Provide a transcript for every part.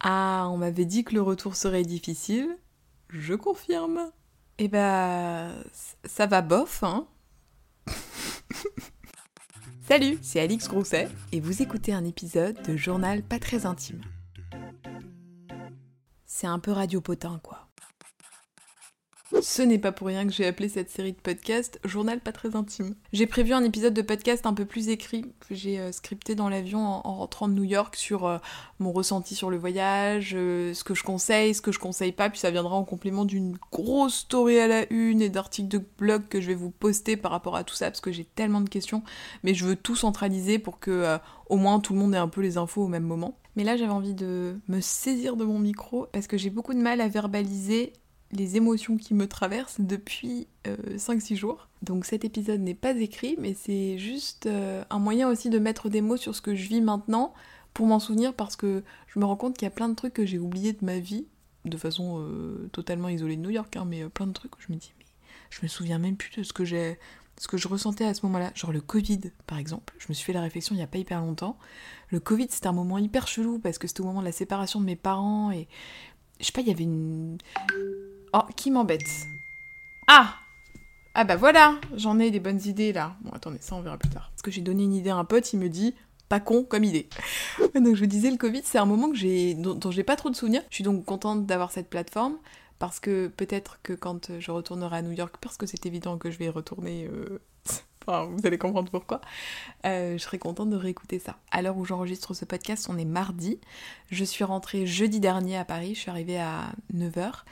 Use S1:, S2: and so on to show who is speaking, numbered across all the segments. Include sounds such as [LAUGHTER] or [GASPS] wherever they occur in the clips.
S1: Ah, on m'avait dit que le retour serait difficile. Je confirme. Eh ben, ça va bof, hein [LAUGHS] Salut, c'est Alix Grousset et vous écoutez un épisode de Journal pas très intime. C'est un peu radiopotin, quoi. Ce n'est pas pour rien que j'ai appelé cette série de podcasts Journal pas très intime. J'ai prévu un épisode de podcast un peu plus écrit que j'ai euh, scripté dans l'avion en, rentrant de New York sur euh, mon ressenti sur le voyage, euh, ce que je conseille, ce que je conseille pas, puis ça viendra en complément d'une grosse story à la une et d'articles de blog que je vais vous poster par rapport à tout ça parce que j'ai tellement de questions, mais je veux tout centraliser pour que au moins tout le monde ait un peu les infos au même moment. Mais là j'avais envie de me saisir de mon micro parce que j'ai beaucoup de mal à verbaliser les émotions qui me traversent depuis 5-6 euh, jours. Donc cet épisode n'est pas écrit, mais c'est juste euh, un moyen aussi de mettre des mots sur ce que je vis maintenant pour m'en souvenir parce que je me rends compte qu'il y a plein de trucs que j'ai oubliés de ma vie, de façon euh, totalement isolée de New York, hein, mais plein de trucs où je me dis, mais je me souviens même plus de ce que j'ai ce que je ressentais à ce moment-là, genre le Covid par exemple, je me suis fait la réflexion il n'y a pas hyper longtemps. Le Covid c'était un moment hyper chelou parce que c'était au moment de la séparation de mes parents et je sais pas, il y avait une Oh, qui m'embête Ah Ah bah voilà, j'en ai des bonnes idées là. Bon, attendez, ça on verra plus tard. Parce que j'ai donné une idée à un pote, il me dit pas con comme idée. [LAUGHS] donc je vous disais, le Covid, c'est un moment que j'ai, dont, j'ai pas trop de souvenirs. Je suis donc contente d'avoir cette plateforme parce que peut-être que quand je retournerai à New York, parce que c'est évident que je vais retourner, euh, [LAUGHS] enfin vous allez comprendre pourquoi, euh, je serai contente de réécouter ça. À l'heure où j'enregistre ce podcast, on est mardi. Je suis rentrée jeudi dernier à Paris, je suis arrivée à 9h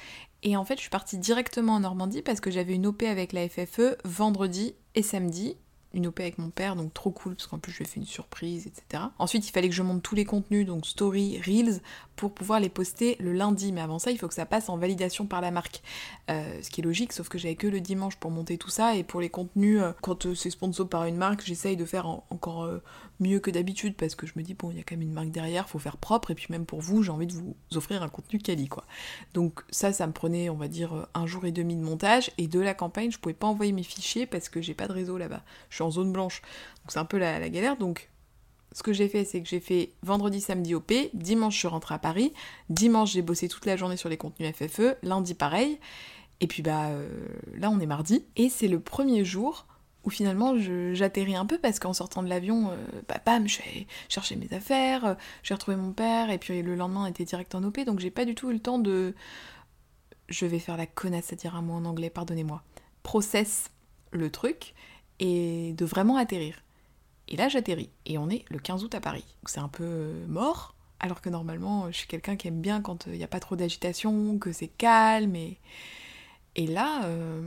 S1: et en fait, je suis partie directement en Normandie parce que j'avais une OP avec la FFE vendredi et samedi une OP avec mon père, donc trop cool, parce qu'en plus je lui ai fait une surprise, etc. Ensuite, il fallait que je monte tous les contenus, donc story, reels, pour pouvoir les poster le lundi. Mais avant ça, il faut que ça passe en validation par la marque. Euh, ce qui est logique, sauf que j'avais que le dimanche pour monter tout ça. Et pour les contenus, euh, quand euh, c'est sponsor par une marque, j'essaye de faire encore mieux que d'habitude, parce que je me dis, bon, il y a quand même une marque derrière, faut faire propre. Et puis même pour vous, j'ai envie de vous offrir un contenu quali, quoi. Donc ça, ça me prenait, on va dire, un jour et demi de montage. Et de la campagne, je pouvais pas envoyer mes fichiers parce que j'ai pas de réseau là-bas suis en zone blanche. Donc c'est un peu la, galère. Donc ce que j'ai fait, c'est que j'ai fait vendredi, samedi OP, dimanche je suis rentrée à Paris, dimanche j'ai bossé toute la journée sur les contenus FFE, lundi pareil, et puis bah euh, là on est mardi, et c'est le premier jour où finalement j'atterris un peu parce qu'en sortant de l'avion, euh, bah bam, je vais chercher mes affaires, euh, j'ai retrouvé mon père, et puis le lendemain était direct en OP, donc j'ai pas du tout eu le temps de... Je vais faire la connasse à dire un mot en anglais, pardonnez-moi. Process le truc, et de vraiment atterrir. Et là, j'atterris. Et on est le 15 août à Paris. C'est un peu euh, mort, alors que normalement, je suis quelqu'un qui aime bien quand il n'y a pas trop d'agitation, que c'est calme. Et, et là. Euh,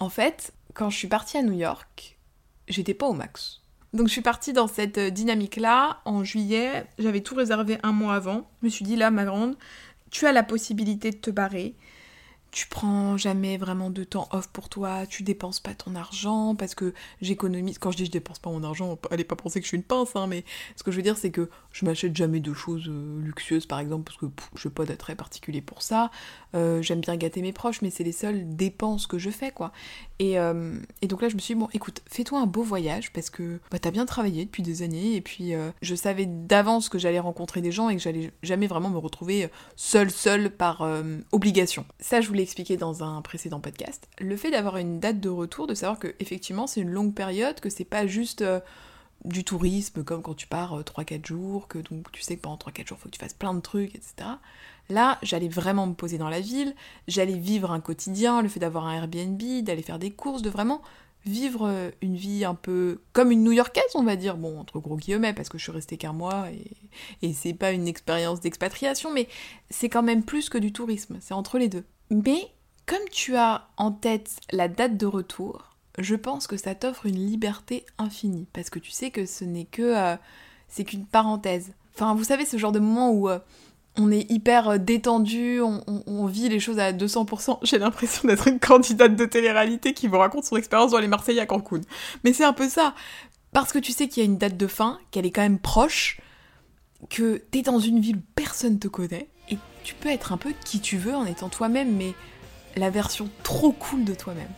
S1: en fait, quand je suis partie à New York, j'étais pas au max. Donc je suis partie dans cette euh, dynamique-là en juillet. J'avais tout réservé un mois avant. Je me suis dit, là, ma grande, tu as la possibilité de te barrer tu prends jamais vraiment de temps off pour toi, tu dépenses pas ton argent parce que j'économise. Quand je dis je dépense pas mon argent, allez pas penser que je suis une pince, hein, mais ce que je veux dire c'est que je m'achète jamais de choses euh, luxueuses par exemple parce que je n'ai pas d'attrait particulier pour ça. Euh, j'aime bien gâter mes proches, mais c'est les seules dépenses que je fais quoi. Et, euh, et donc là je me suis dit bon écoute, fais-toi un beau voyage parce que bah, t'as bien travaillé depuis des années et puis je savais d'avance que j'allais rencontrer des gens et que j'allais jamais vraiment me retrouver seule seule par obligation. Ça je voulais expliqué dans un précédent podcast, le fait d'avoir une date de retour, de savoir que effectivement c'est une longue période, que c'est pas juste euh, du tourisme comme quand tu pars 3-4 euh, jours, que donc tu sais que pendant 3-4 jours il faut que tu fasses plein de trucs, etc. Là, j'allais vraiment me poser dans la ville, j'allais vivre un quotidien, le fait d'avoir un Airbnb, d'aller faire des courses, de vraiment vivre euh, une vie un peu comme une New-Yorkaise, on va dire, bon, entre gros guillemets, parce que je suis restée qu'un mois et, et c'est pas une expérience d'expatriation, mais c'est quand même plus que du tourisme, c'est entre les deux. Mais comme tu as en tête la date de retour, je pense que ça t'offre une liberté infinie parce que tu sais que ce n'est que euh, c'est qu'une parenthèse. Enfin, vous savez ce genre de moment où euh, on est hyper euh, détendu, on, vit les choses à 200%. [LAUGHS] J'ai l'impression d'être une candidate de télé-réalité qui vous raconte son expérience dans les Marseillais à Cancun. Mais c'est un peu ça. Parce que tu sais qu'il y a une date de fin, qu'elle est quand même proche, que t'es dans une ville où personne te connaît, tu peux être un peu qui tu veux en étant toi-même, mais la version trop cool de toi-même.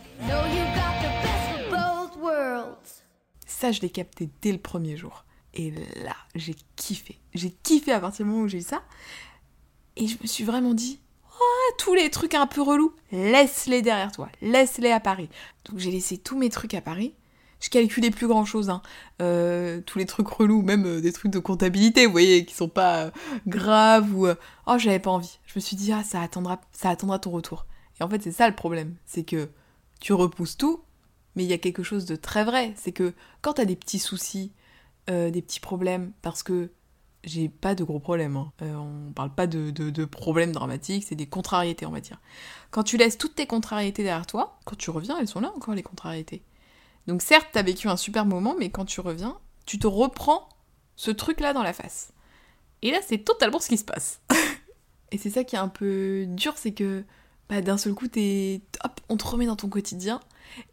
S1: Ça, je l'ai capté dès le premier jour. Et là, j'ai kiffé. J'ai kiffé à partir du moment où j'ai eu ça. Et je me suis vraiment dit, oh, tous les trucs un peu relous, laisse-les derrière toi, laisse-les à Paris. Donc j'ai laissé tous mes trucs à Paris. Je calculais plus grand chose, hein. Euh, tous les trucs relous, même euh, des trucs de comptabilité, vous voyez, qui sont pas euh, graves ou. oh, j'avais pas envie. Je me suis dit, ah, ça attendra, ça attendra ton retour. Et en fait, c'est ça le problème, c'est que tu repousses tout, mais il y a quelque chose de très vrai, c'est que quand t'as des petits soucis, des petits problèmes, parce que j'ai pas de gros problèmes. Hein. Euh, on parle pas de, de, problèmes dramatiques, c'est des contrariétés, on va dire. Quand tu laisses toutes tes contrariétés derrière toi, quand tu reviens, elles sont là encore, les contrariétés. Donc certes, t'as vécu un super moment, mais quand tu reviens, tu te reprends ce truc-là dans la face. Et là, c'est totalement ce qui se passe. [LAUGHS] Et c'est ça qui est un peu dur, c'est que bah, d'un seul coup, t'es... Hop, on te remet dans ton quotidien,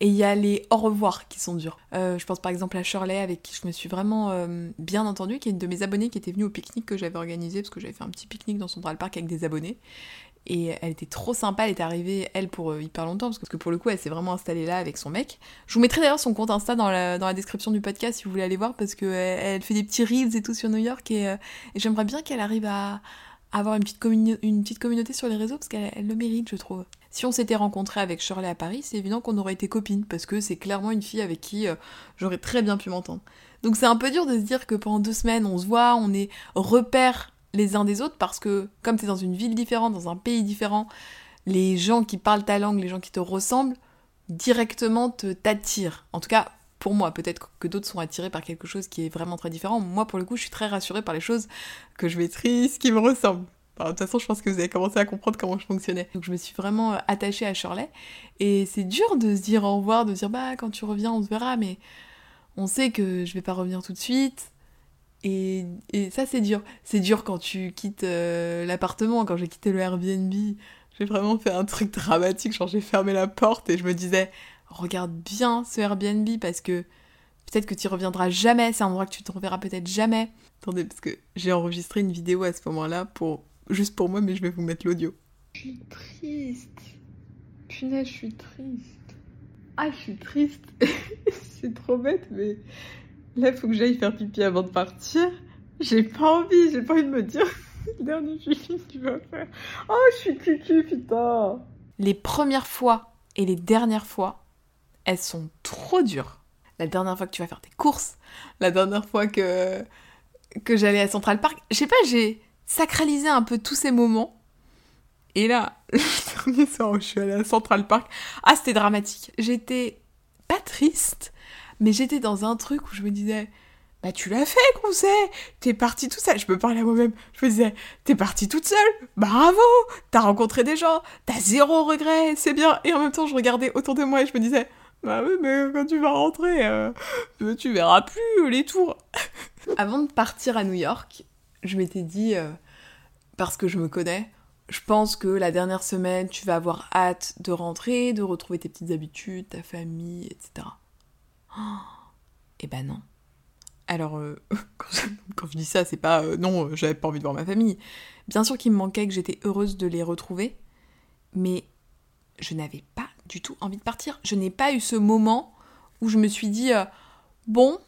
S1: et il y a les au revoir qui sont durs. Euh, je pense par exemple à Shirley avec qui je me suis vraiment euh, bien entendue, qui est une de mes abonnées qui était venue au pique-nique que j'avais organisé parce que j'avais fait un petit pique-nique dans Central Park avec des abonnés. Et elle était trop sympa, elle est arrivée, elle, pour euh, hyper longtemps, parce que pour le coup, elle s'est vraiment installée là avec son mec. Je vous mettrai d'ailleurs son compte Insta dans la, dans la description du podcast si vous voulez aller voir, parce qu'elle elle fait des petits reels et tout sur New York, et, et j'aimerais bien qu'elle arrive à, avoir une petite, une petite communauté sur les réseaux, parce qu'elle le mérite, je trouve. Si on s'était rencontré avec Shirley à Paris, c'est évident qu'on aurait été copines, parce que c'est clairement une fille avec qui euh, j'aurais très bien pu m'entendre. Donc c'est un peu dur de se dire que pendant deux semaines, on se voit, on est repères les uns des autres, parce que comme tu es dans une ville différente, dans un pays différent, les gens qui parlent ta langue, les gens qui te ressemblent, directement te t'attirent. En tout cas, pour moi, peut-être que d'autres sont attirés par quelque chose qui est vraiment très différent. Moi, pour le coup, je suis très rassurée par les choses que je maîtrise, qui me ressemblent de toute façon, je pense que vous avez commencé à comprendre comment je fonctionnais. Donc je me suis vraiment euh, attachée à Shirley. Et c'est dur de se dire au revoir, de se dire bah quand tu reviens, on se verra, mais on sait que je vais pas revenir tout de suite. Et, ça, c'est dur. C'est dur quand tu quittes euh, l'appartement. Quand j'ai quitté le Airbnb, j'ai vraiment fait un truc dramatique. Genre, j'ai fermé la porte et je me disais, regarde bien ce Airbnb parce que peut-être que tu reviendras jamais. C'est un endroit que tu te reverras peut-être jamais. Attendez, parce que j'ai enregistré une vidéo à ce moment-là pour juste pour moi, mais je vais vous mettre l'audio.
S2: Je suis triste. Punaise, je suis triste. Ah, je suis triste. [LAUGHS] c'est trop bête, mais là, il faut que j'aille faire pipi avant de partir. J'ai pas envie, j'ai pas envie de me dire [LAUGHS] le dernier pipi que tu vas faire. Oh, je suis cucu, putain.
S1: Les premières fois et les dernières fois, elles sont trop dures. La dernière fois que tu vas faire tes courses, la dernière fois que que j'allais à Central Park, je sais pas, j'ai sacraliser un peu tous ces moments. Et là, [LAUGHS] le dernier soir où je suis allée à Central Park, ah c'était dramatique. J'étais pas triste, mais j'étais dans un truc où je me disais, bah tu l'as fait, conseil T'es partie toute seule. Je peux parler à moi-même. Je me disais, t'es partie toute seule. Bravo T'as rencontré des gens. T'as zéro regret. C'est bien. Et en même temps, je regardais autour de moi et je me disais, bah oui, mais quand tu vas rentrer, euh, tu verras plus les tours. [LAUGHS] Avant de partir à New York, je m'étais dit, euh, parce que je me connais, je pense que la dernière semaine, tu vas avoir hâte de rentrer, de retrouver tes petites habitudes, ta famille, etc. et ben non. Alors, euh, [LAUGHS] quand, je, dis ça, c'est pas euh, non, j'avais pas envie de voir ma famille. Bien sûr qu'il me manquait, que j'étais heureuse de les retrouver, mais je n'avais pas du tout envie de partir. Je n'ai pas eu ce moment où je me suis dit bon,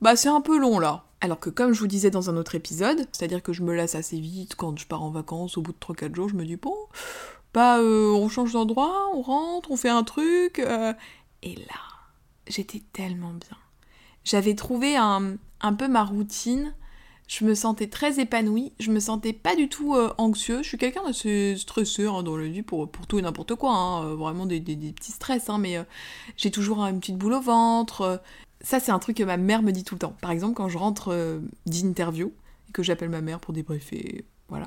S1: bah c'est un peu long là. Alors que comme je vous disais dans un autre épisode, c'est-à-dire que je me lasse assez vite quand je pars en vacances, au bout de 3-4 jours, je me dis bon, bah euh, on change d'endroit, on rentre, on fait un truc. Euh. Et là, j'étais tellement bien. J'avais trouvé un, un, peu ma routine, je me sentais très épanouie, je me sentais pas du tout euh, anxieux, je suis quelqu'un d'assez stressé hein, dans la vie pour, pour tout et n'importe quoi, hein, vraiment des, des, petits stress, hein, mais j'ai toujours une petite boule au ventre, ça, c'est un truc que ma mère me dit tout le temps. Par exemple, quand je rentre euh, d'interview et que j'appelle ma mère pour débriefer, voilà,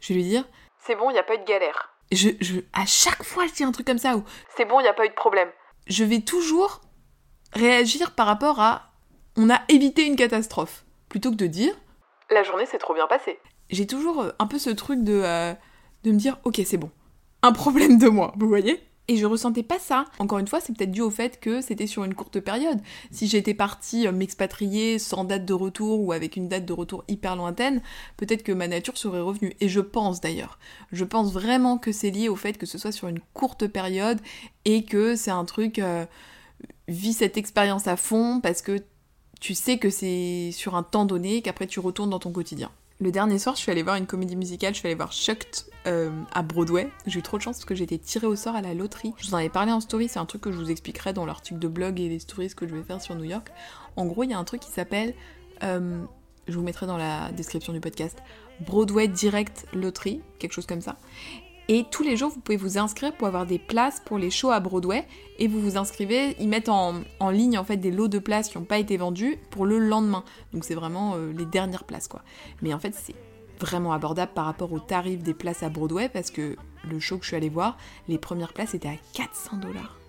S1: je vais lui dire
S2: C'est bon, il n'y a pas eu de galère.
S1: Je, je, à chaque fois, je dis un truc comme ça où
S2: C'est bon, il n'y a pas eu de problème.
S1: Je vais toujours réagir par rapport à On a évité une catastrophe. Plutôt que de dire
S2: La journée s'est trop bien passée.
S1: J'ai toujours euh, un peu ce truc de, euh, de me dire Ok, c'est bon. Un problème de moi, vous voyez? Et je ressentais pas ça. Encore une fois, c'est peut-être dû au fait que c'était sur une courte période. Si j'étais partie euh, m'expatrier sans date de retour ou avec une date de retour hyper lointaine, peut-être que ma nature serait revenue. Et je pense d'ailleurs. Je pense vraiment que c'est lié au fait que ce soit sur une courte période et que c'est un truc. Euh, vis cette expérience à fond parce que tu sais que c'est sur un temps donné, qu'après tu retournes dans ton quotidien. Le dernier soir, je suis allée voir une comédie musicale, je suis allée voir Shucked euh, à Broadway. J'ai eu trop de chance parce que j'ai été tirée au sort à la loterie. Je vous en avais parlé en story, c'est un truc que je vous expliquerai dans l'article de blog et les stories que je vais faire sur New York. En gros, il y a un truc qui s'appelle, euh, je vous mettrai dans la description du podcast, Broadway Direct Lottery, quelque chose comme ça. Et tous les jours, vous pouvez vous inscrire pour avoir des places pour les shows à Broadway. Et vous vous inscrivez, ils mettent en, ligne en fait des lots de places qui n'ont pas été vendus pour le lendemain. Donc c'est vraiment euh, les dernières places quoi. Mais en fait, c'est vraiment abordable par rapport au tarif des places à Broadway parce que le show que je suis allée voir, les premières places étaient à 400 dollars.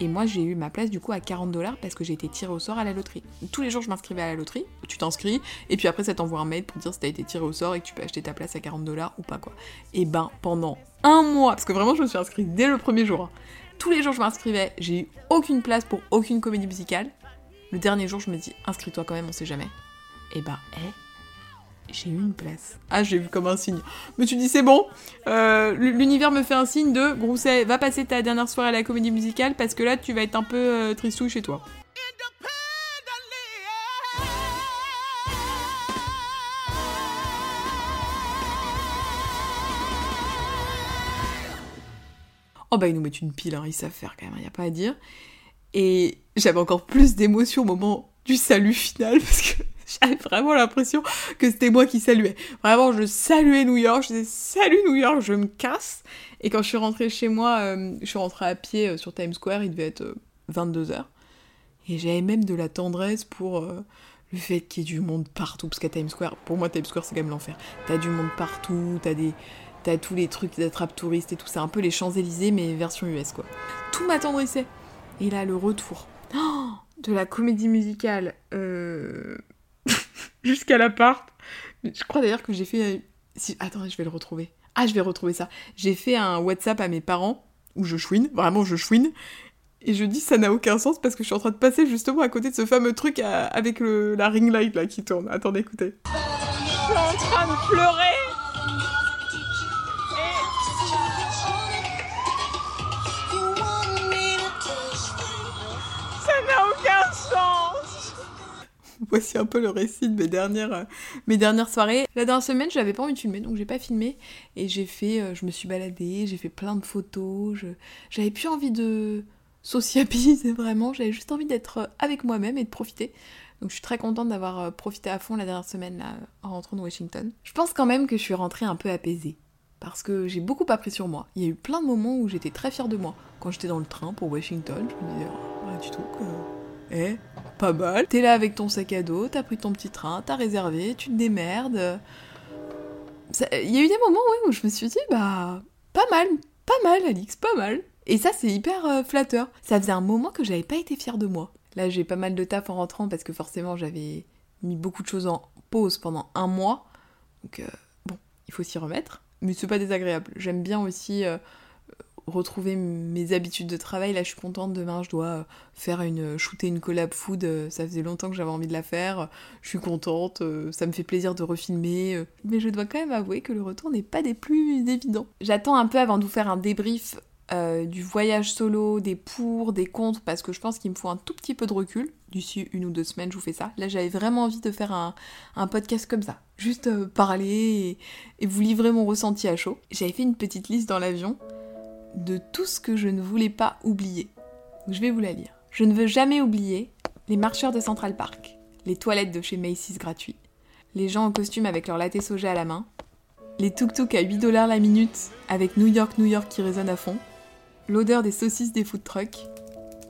S1: Et moi, j'ai eu ma place du coup à 40 dollars parce que j'ai été tirée au sort à la loterie. Tous les jours, je m'inscrivais à la loterie. Tu t'inscris et puis après, ça t'envoie un mail pour dire si t'as été tiré au sort et que tu peux acheter ta place à 40 dollars ou pas quoi. Et ben, pendant un mois, parce que vraiment, je me suis inscrite dès le premier jour. Hein. Tous les jours, je m'inscrivais. J'ai eu aucune place pour aucune comédie musicale. Le dernier jour, je me dis, inscris-toi quand même, on sait jamais. Et ben, hé, j'ai eu une place. Ah, j'ai vu comme un signe. Mais tu dis, c'est bon, euh, l'univers me fait un signe de Grousset, va passer ta dernière soirée à la comédie musicale parce que là, tu vas être un peu euh, tristou chez toi. Oh bah ils nous mettent une pile, hein, ils savent faire quand même, il a pas à dire. Et j'avais encore plus d'émotion au moment du salut final parce que [LAUGHS] j'avais vraiment l'impression que c'était moi qui saluais. Vraiment, je saluais New York, je disais salut New York, je me casse. Et quand je suis rentrée chez moi, euh, je suis rentrée à pied euh, sur Times Square, il devait être 22h. Euh, et j'avais même de la tendresse pour le fait qu'il y ait du monde partout. Parce qu'à Times Square, pour moi, Times Square, c'est quand même l'enfer. T'as du monde partout, t'as des. T'as tous les trucs d'attrape touristes et tout. C'est un peu les Champs-Élysées, mais version US, quoi. Tout m'attendrissait. Et là, le retour [GASPS] de la comédie musicale euh, jusqu'à l'appart. Je crois d'ailleurs que j'ai fait. Si... Attends, je vais le retrouver. Ah, je vais retrouver ça. J'ai fait un WhatsApp à mes parents où je chouine, vraiment je chouine. Et je dis ça n'a aucun sens parce que je suis en train de passer justement à côté de ce fameux truc avec le, la ring light là qui tourne. Attendez, écoutez.
S2: Je suis en train de pleurer. [LAUGHS]
S1: voici un peu le récit de mes dernières, euh, mes dernières soirées. La dernière semaine, j'avais pas envie de filmer, donc j'ai pas filmé. Et j'ai fait, euh, je me suis baladée, j'ai fait plein de photos. J'avais plus envie de sociabiliser [LAUGHS] vraiment, j'avais juste envie d'être euh, avec moi-même et de profiter. Donc je suis très contente d'avoir profité à fond la dernière semaine en rentrant de Washington. Je pense quand même que je suis rentrée un peu apaisée. Parce que j'ai beaucoup appris sur moi. Il y a eu plein de moments où j'étais très fière de moi. Quand j'étais dans le train pour Washington, je me disais, oh, du tout, eh, pas mal. T'es là avec ton sac à dos, t'as pris ton petit train, t'as réservé, tu te démerdes. Il y a eu des moments où je me suis dit, bah, pas mal, pas mal, Alix, pas mal. Et ça, c'est hyper euh, flatteur. Ça faisait un moment que j'avais pas été fière de moi. Là, j'ai pas mal de taf en rentrant parce que forcément, j'avais mis beaucoup de choses en pause pendant un mois. Donc, euh, bon, il faut s'y remettre. Mais c'est pas désagréable. J'aime bien aussi euh, retrouver mes habitudes de travail. Là, je suis contente. Demain, je dois euh, faire une shooter une collab food. Euh, ça faisait longtemps que j'avais envie de la faire. Je suis contente. Euh, ça me fait plaisir de refilmer. Mais je dois quand même avouer que le retour n'est pas des plus évidents. J'attends un peu avant de vous faire un débrief du voyage solo, des pour, des contre, parce que je pense qu'il me faut un tout petit peu de recul. D'ici une ou deux semaines, je vous fais ça. Là, j'avais vraiment envie de faire un, podcast comme ça. Juste parler et vous livrer mon ressenti à chaud. J'avais fait une petite liste dans l'avion de tout ce que je ne voulais pas oublier. Je vais vous la lire. Je ne veux jamais oublier les marcheurs de Central Park, les toilettes de chez Macy's gratuits, les gens en costume avec leur latte soja à la main, les tuk-tuk à 8 dollars la minute avec New York, New York qui résonne à fond, l'odeur des saucisses des food trucks,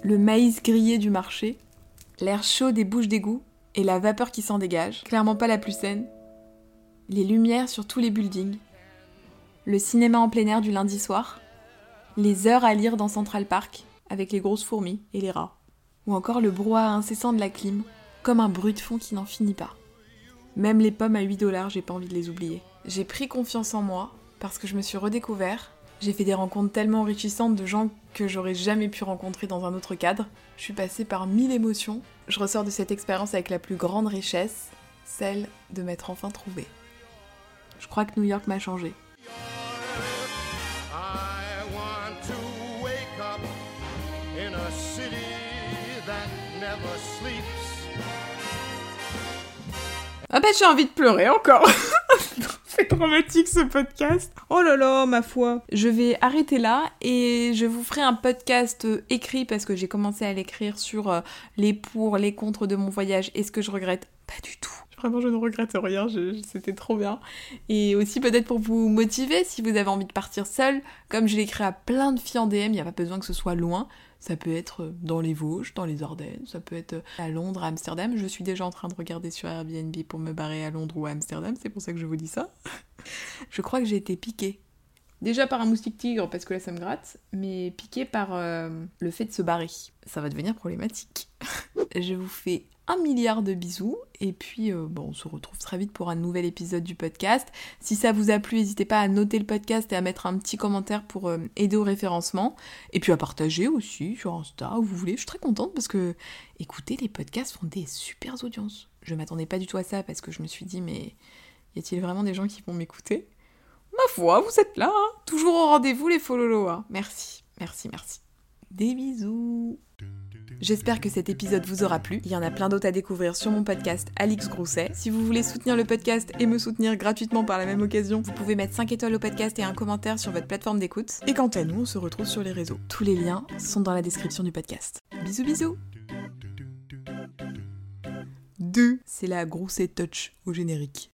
S1: le maïs grillé du marché, l'air chaud des bouches d'égout et la vapeur qui s'en dégage, clairement pas la plus saine, les lumières sur tous les buildings, le cinéma en plein air du lundi soir, les heures à lire dans Central Park, avec les grosses fourmis et les rats, ou encore le brouhaha incessant de la clim, comme un bruit de fond qui n'en finit pas. Même les pommes à 8 dollars, j'ai pas envie de les oublier. J'ai pris confiance en moi, parce que je me suis redécouvert, j'ai fait des rencontres tellement enrichissantes de gens que j'aurais jamais pu rencontrer dans un autre cadre. Je suis passée par mille émotions. Je ressors de cette expérience avec la plus grande richesse, celle de m'être enfin trouvée. Je crois que New York m'a changé. Ah bah j'ai envie de pleurer encore. [LAUGHS] C'est dramatique ce podcast. Oh là là, ma foi. Je vais arrêter là et je vous ferai un podcast euh, écrit parce que j'ai commencé à l'écrire sur euh, les pour, les contre de mon voyage et ce que je regrette. Pas du tout. Vraiment, je ne regrette rien, c'était trop bien. Et aussi peut-être pour vous motiver, si vous avez envie de partir seul, comme je l'ai écrit à plein de filles en DM, il n'y a pas besoin que ce soit loin. Ça peut être dans les Vosges, dans les Ardennes, ça peut être à Londres, à Amsterdam. Je suis déjà en train de regarder sur Airbnb pour me barrer à Londres ou à Amsterdam, c'est pour ça que je vous dis ça. [LAUGHS] je crois que j'ai été piquée. Déjà par un moustique tigre, parce que là ça me gratte, mais piquée par euh, le fait de se barrer. Ça va devenir problématique. [LAUGHS] je vous fais un milliard de bisous et puis euh, on se retrouve très vite pour un nouvel épisode du podcast. Si ça vous a plu, n'hésitez pas à noter le podcast et à mettre un petit commentaire pour euh, aider au référencement et puis à partager aussi sur Insta où vous voulez. Je suis très contente parce que écoutez, les podcasts font des super audiences. Je m'attendais pas du tout à ça parce que je me suis dit mais y a-t-il vraiment des gens qui vont m'écouter? Ma foi, vous êtes là, hein toujours au rendez-vous les follow hein Merci, merci, merci. Des bisous J'espère que cet épisode vous aura plu. Il y en a plein d'autres à découvrir sur mon podcast Alix Grousset. Si vous voulez soutenir le podcast et me soutenir gratuitement par la même occasion, vous pouvez mettre 5 étoiles au podcast et un commentaire sur votre plateforme d'écoute. Et quant à nous, on se retrouve sur les réseaux. Tous les liens sont dans la description du podcast. Bisous bisous 2. C'est la Grousset Touch au générique.